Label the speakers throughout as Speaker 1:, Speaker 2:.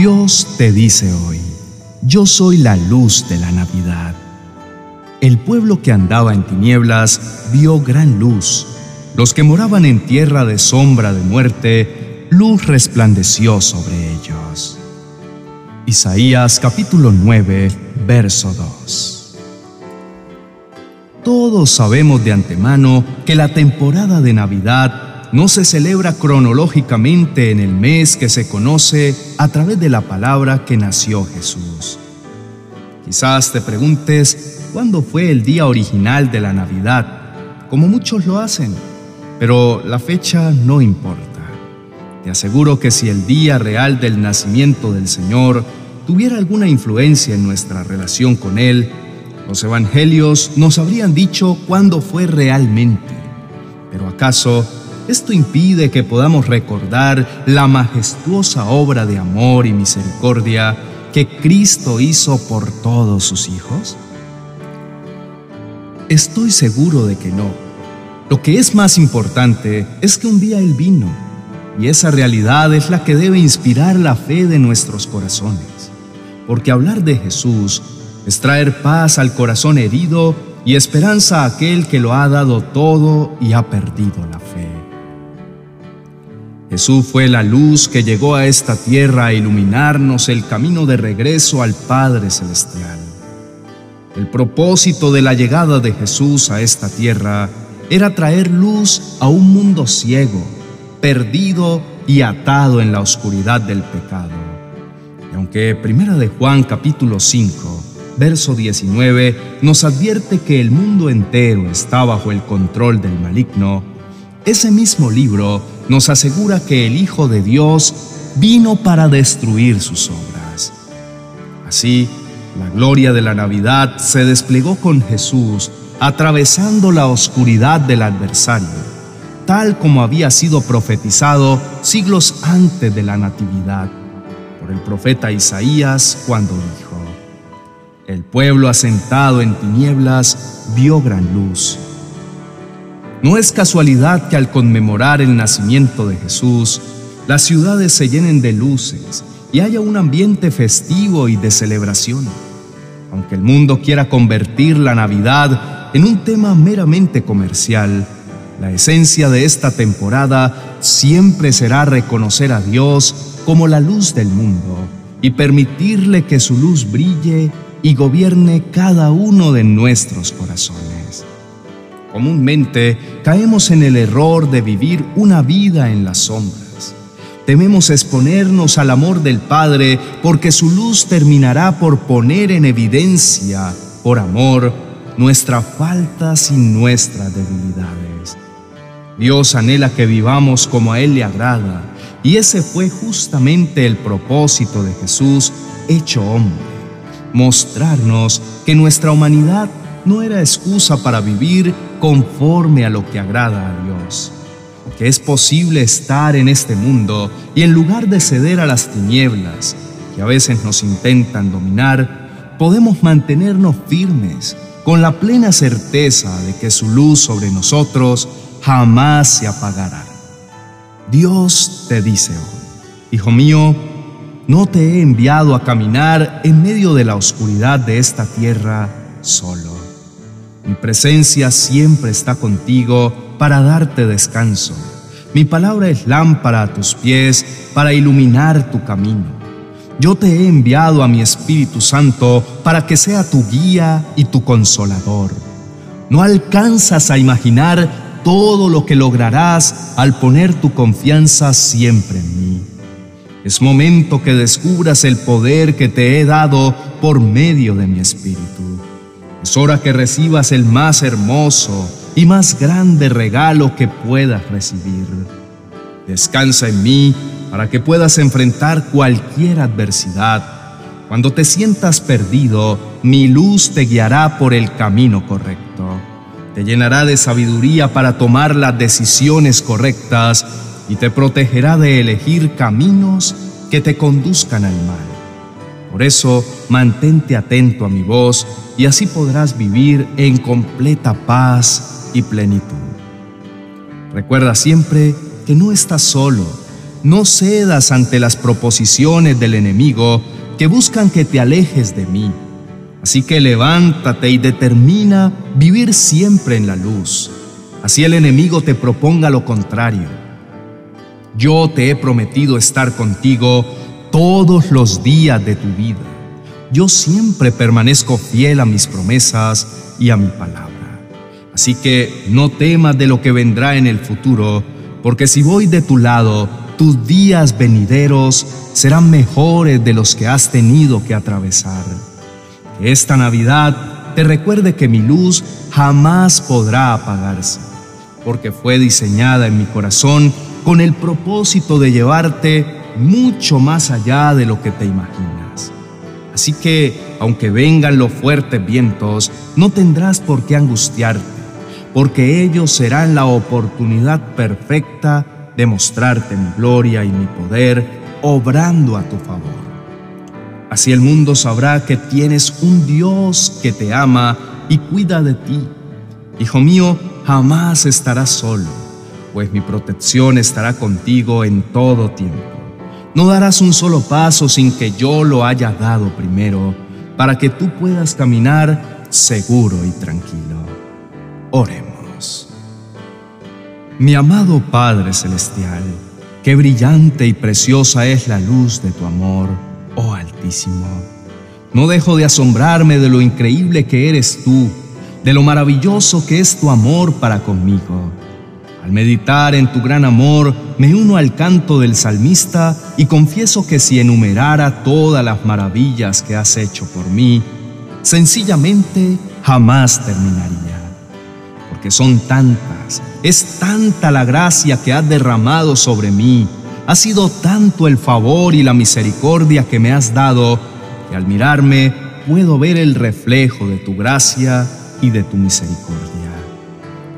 Speaker 1: Dios te dice hoy, yo soy la luz de la Navidad. El pueblo que andaba en tinieblas vio gran luz. Los que moraban en tierra de sombra de muerte, luz resplandeció sobre ellos. Isaías capítulo 9, verso 2. Todos sabemos de antemano que la temporada de Navidad no se celebra cronológicamente en el mes que se conoce a través de la palabra que nació Jesús. Quizás te preguntes cuándo fue el día original de la Navidad, como muchos lo hacen, pero la fecha no importa. Te aseguro que si el día real del nacimiento del Señor tuviera alguna influencia en nuestra relación con Él, los evangelios nos habrían dicho cuándo fue realmente. Pero ¿acaso esto impide que podamos recordar la majestuosa obra de amor y misericordia que Cristo hizo por todos sus hijos? Estoy seguro de que no. Lo que es más importante es que un día Él vino, y esa realidad es la que debe inspirar la fe de nuestros corazones, porque hablar de Jesús es traer paz al corazón herido y esperanza a aquel que lo ha dado todo y ha perdido la fe. Jesús fue la luz que llegó a esta tierra a iluminarnos el camino de regreso al Padre Celestial. El propósito de la llegada de Jesús a esta tierra era traer luz a un mundo ciego, perdido y atado en la oscuridad del pecado. Y aunque Primera de Juan capítulo 5, verso 19 nos advierte que el mundo entero está bajo el control del maligno, ese mismo libro nos asegura que el Hijo de Dios vino para destruir sus obras. Así, la gloria de la Navidad se desplegó con Jesús, atravesando la oscuridad del adversario, tal como había sido profetizado siglos antes de la Natividad por el profeta Isaías cuando dijo, El pueblo asentado en tinieblas vio gran luz no es casualidad que al conmemorar el nacimiento de Jesús, las ciudades se llenen de luces y haya un ambiente festivo y de celebración. Aunque el mundo quiera convertir la Navidad en un tema meramente comercial, la esencia de esta temporada siempre será reconocer a Dios como la luz del mundo y permitirle que su luz brille y gobierne cada uno de nuestros corazones. Comúnmente caemos en el error de vivir una vida en las sombras. Tememos exponernos al amor del Padre porque su luz terminará por poner en evidencia, por amor, nuestras faltas y nuestras debilidades. Dios anhela que vivamos como a Él le agrada, y ese fue justamente el propósito de Jesús hecho hombre, mostrarnos que nuestra humanidad no era excusa para vivir conforme a lo que agrada a Dios. Que es posible estar en este mundo y en lugar de ceder a las tinieblas que a veces nos intentan dominar, podemos mantenernos firmes con la plena certeza de que su luz sobre nosotros jamás se apagará. Dios te dice hoy, Hijo mío, no te he enviado a caminar en medio de la oscuridad de esta tierra solo. Mi presencia siempre está contigo para darte descanso. Mi palabra es lámpara a tus pies para iluminar tu camino. Yo te he enviado a mi Espíritu Santo para que sea tu guía y tu consolador. No alcanzas a imaginar todo lo que lograrás al poner tu confianza siempre en mí. Es momento que descubras el poder que te he dado por medio de mi Espíritu. Es hora que recibas el más hermoso y más grande regalo que puedas recibir. Descansa en mí para que puedas enfrentar cualquier adversidad. Cuando te sientas perdido, mi luz te guiará por el camino correcto. Te llenará de sabiduría para tomar las decisiones correctas y te protegerá de elegir caminos que te conduzcan al mal. Por eso, mantente atento a mi voz y así podrás vivir en completa paz y plenitud. Recuerda siempre que no estás solo, no cedas ante las proposiciones del enemigo que buscan que te alejes de mí. Así que levántate y determina vivir siempre en la luz. Así el enemigo te proponga lo contrario. Yo te he prometido estar contigo todos los días de tu vida. Yo siempre permanezco fiel a mis promesas y a mi palabra. Así que no temas de lo que vendrá en el futuro, porque si voy de tu lado, tus días venideros serán mejores de los que has tenido que atravesar. Que esta Navidad te recuerde que mi luz jamás podrá apagarse, porque fue diseñada en mi corazón con el propósito de llevarte mucho más allá de lo que te imaginas. Así que, aunque vengan los fuertes vientos, no tendrás por qué angustiarte, porque ellos serán la oportunidad perfecta de mostrarte mi gloria y mi poder, obrando a tu favor. Así el mundo sabrá que tienes un Dios que te ama y cuida de ti. Hijo mío, jamás estarás solo, pues mi protección estará contigo en todo tiempo. No darás un solo paso sin que yo lo haya dado primero, para que tú puedas caminar seguro y tranquilo. Oremos. Mi amado Padre Celestial, qué brillante y preciosa es la luz de tu amor, oh Altísimo. No dejo de asombrarme de lo increíble que eres tú, de lo maravilloso que es tu amor para conmigo. Al meditar en tu gran amor, me uno al canto del salmista y confieso que si enumerara todas las maravillas que has hecho por mí, sencillamente jamás terminaría. Porque son tantas, es tanta la gracia que has derramado sobre mí, ha sido tanto el favor y la misericordia que me has dado, que al mirarme puedo ver el reflejo de tu gracia y de tu misericordia.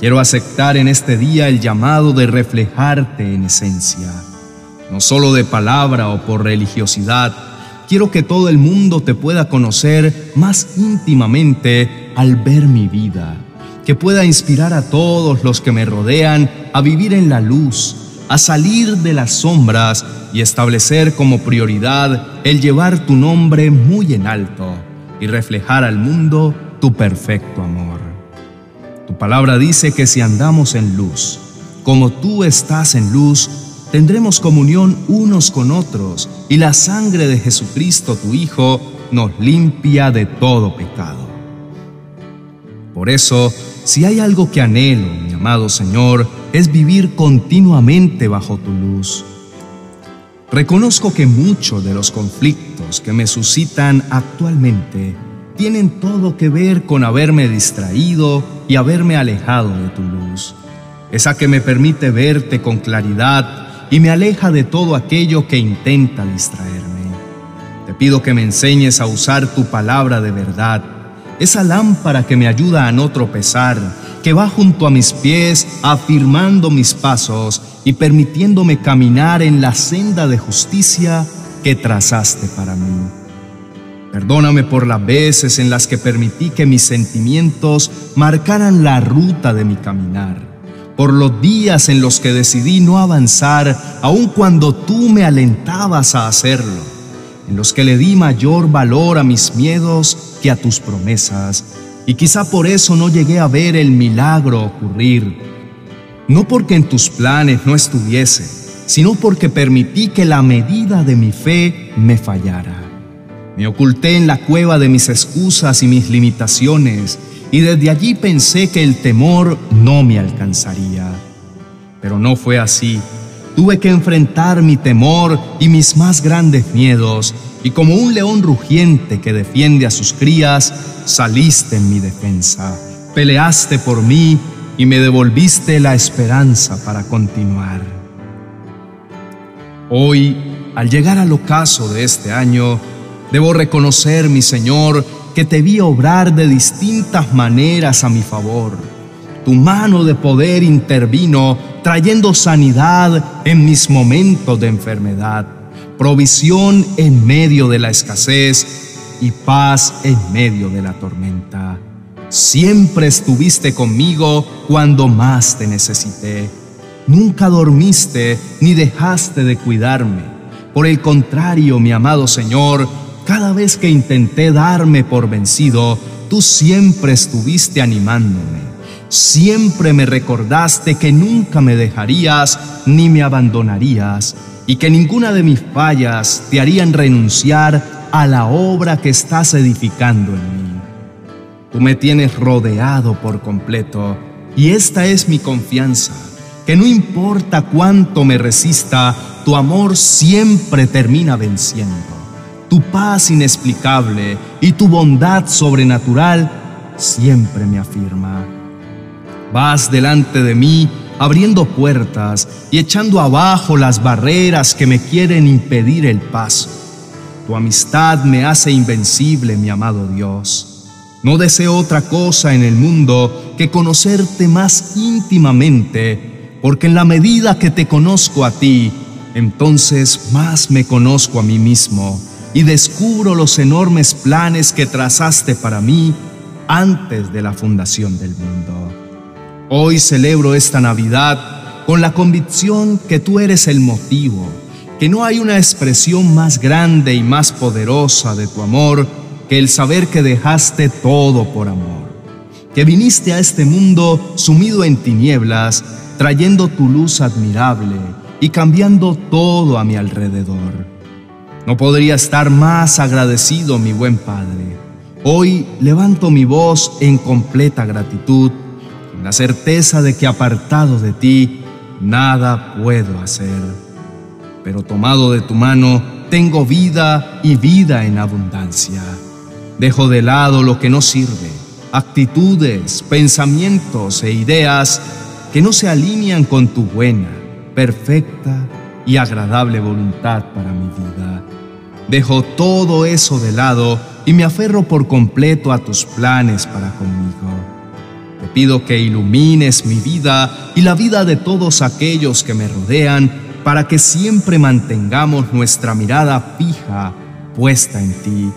Speaker 1: Quiero aceptar en este día el llamado de reflejarte en esencia, no solo de palabra o por religiosidad. Quiero que todo el mundo te pueda conocer más íntimamente al ver mi vida, que pueda inspirar a todos los que me rodean a vivir en la luz, a salir de las sombras y establecer como prioridad el llevar tu nombre muy en alto y reflejar al mundo tu perfecto amor. Palabra dice que si andamos en luz, como tú estás en luz, tendremos comunión unos con otros y la sangre de Jesucristo, tu Hijo, nos limpia de todo pecado. Por eso, si hay algo que anhelo, mi amado Señor, es vivir continuamente bajo tu luz. Reconozco que muchos de los conflictos que me suscitan actualmente tienen todo que ver con haberme distraído y haberme alejado de tu luz, esa que me permite verte con claridad y me aleja de todo aquello que intenta distraerme. Te pido que me enseñes a usar tu palabra de verdad, esa lámpara que me ayuda a no tropezar, que va junto a mis pies afirmando mis pasos y permitiéndome caminar en la senda de justicia que trazaste para mí. Perdóname por las veces en las que permití que mis sentimientos marcaran la ruta de mi caminar, por los días en los que decidí no avanzar aun cuando tú me alentabas a hacerlo, en los que le di mayor valor a mis miedos que a tus promesas, y quizá por eso no llegué a ver el milagro ocurrir, no porque en tus planes no estuviese, sino porque permití que la medida de mi fe me fallara. Me oculté en la cueva de mis excusas y mis limitaciones y desde allí pensé que el temor no me alcanzaría. Pero no fue así. Tuve que enfrentar mi temor y mis más grandes miedos y como un león rugiente que defiende a sus crías, saliste en mi defensa, peleaste por mí y me devolviste la esperanza para continuar. Hoy, al llegar al ocaso de este año, Debo reconocer, mi Señor, que te vi obrar de distintas maneras a mi favor. Tu mano de poder intervino trayendo sanidad en mis momentos de enfermedad, provisión en medio de la escasez y paz en medio de la tormenta. Siempre estuviste conmigo cuando más te necesité. nunca dormiste ni dejaste de cuidarme. Por el contrario, mi amado Señor, cada vez que intenté darme por vencido, tú siempre estuviste animándome. Siempre me recordaste que nunca me dejarías ni me abandonarías y que ninguna de mis fallas te harían renunciar a la obra que estás edificando en mí. Tú me tienes rodeado por completo y esta es mi confianza, que no importa cuánto me resista, tu amor siempre termina venciendo. Tu paz inexplicable y tu bondad sobrenatural siempre me afirma. Vas delante de mí abriendo puertas y echando abajo las barreras que me quieren impedir el paso. Tu amistad me hace invencible, mi amado Dios. No deseo otra cosa en el mundo que conocerte más íntimamente, porque en la medida que te conozco a ti, entonces más me conozco a mí mismo y descubro los enormes planes que trazaste para mí antes de la fundación del mundo. Hoy celebro esta Navidad con la convicción que tú eres el motivo, que no hay una expresión más grande y más poderosa de tu amor que el saber que dejaste todo por amor, que viniste a este mundo sumido en tinieblas, trayendo tu luz admirable y cambiando todo a mi alrededor. No podría estar más agradecido, mi buen Padre. Hoy levanto mi voz en completa gratitud, con la certeza de que apartado de ti, nada puedo hacer. Pero tomado de tu mano, tengo vida y vida en abundancia. Dejo de lado lo que no sirve, actitudes, pensamientos e ideas que no se alinean con tu buena, perfecta y agradable voluntad para mi vida. Dejo todo eso de lado y me aferro por completo a tus planes para conmigo. Te pido que ilumines mi vida y la vida de todos aquellos que me rodean para que siempre mantengamos nuestra mirada fija puesta en ti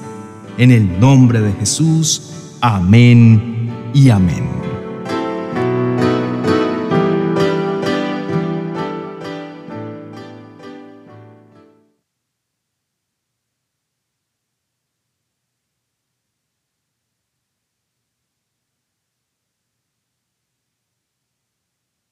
Speaker 1: en el nombre de Jesús, amén y amén.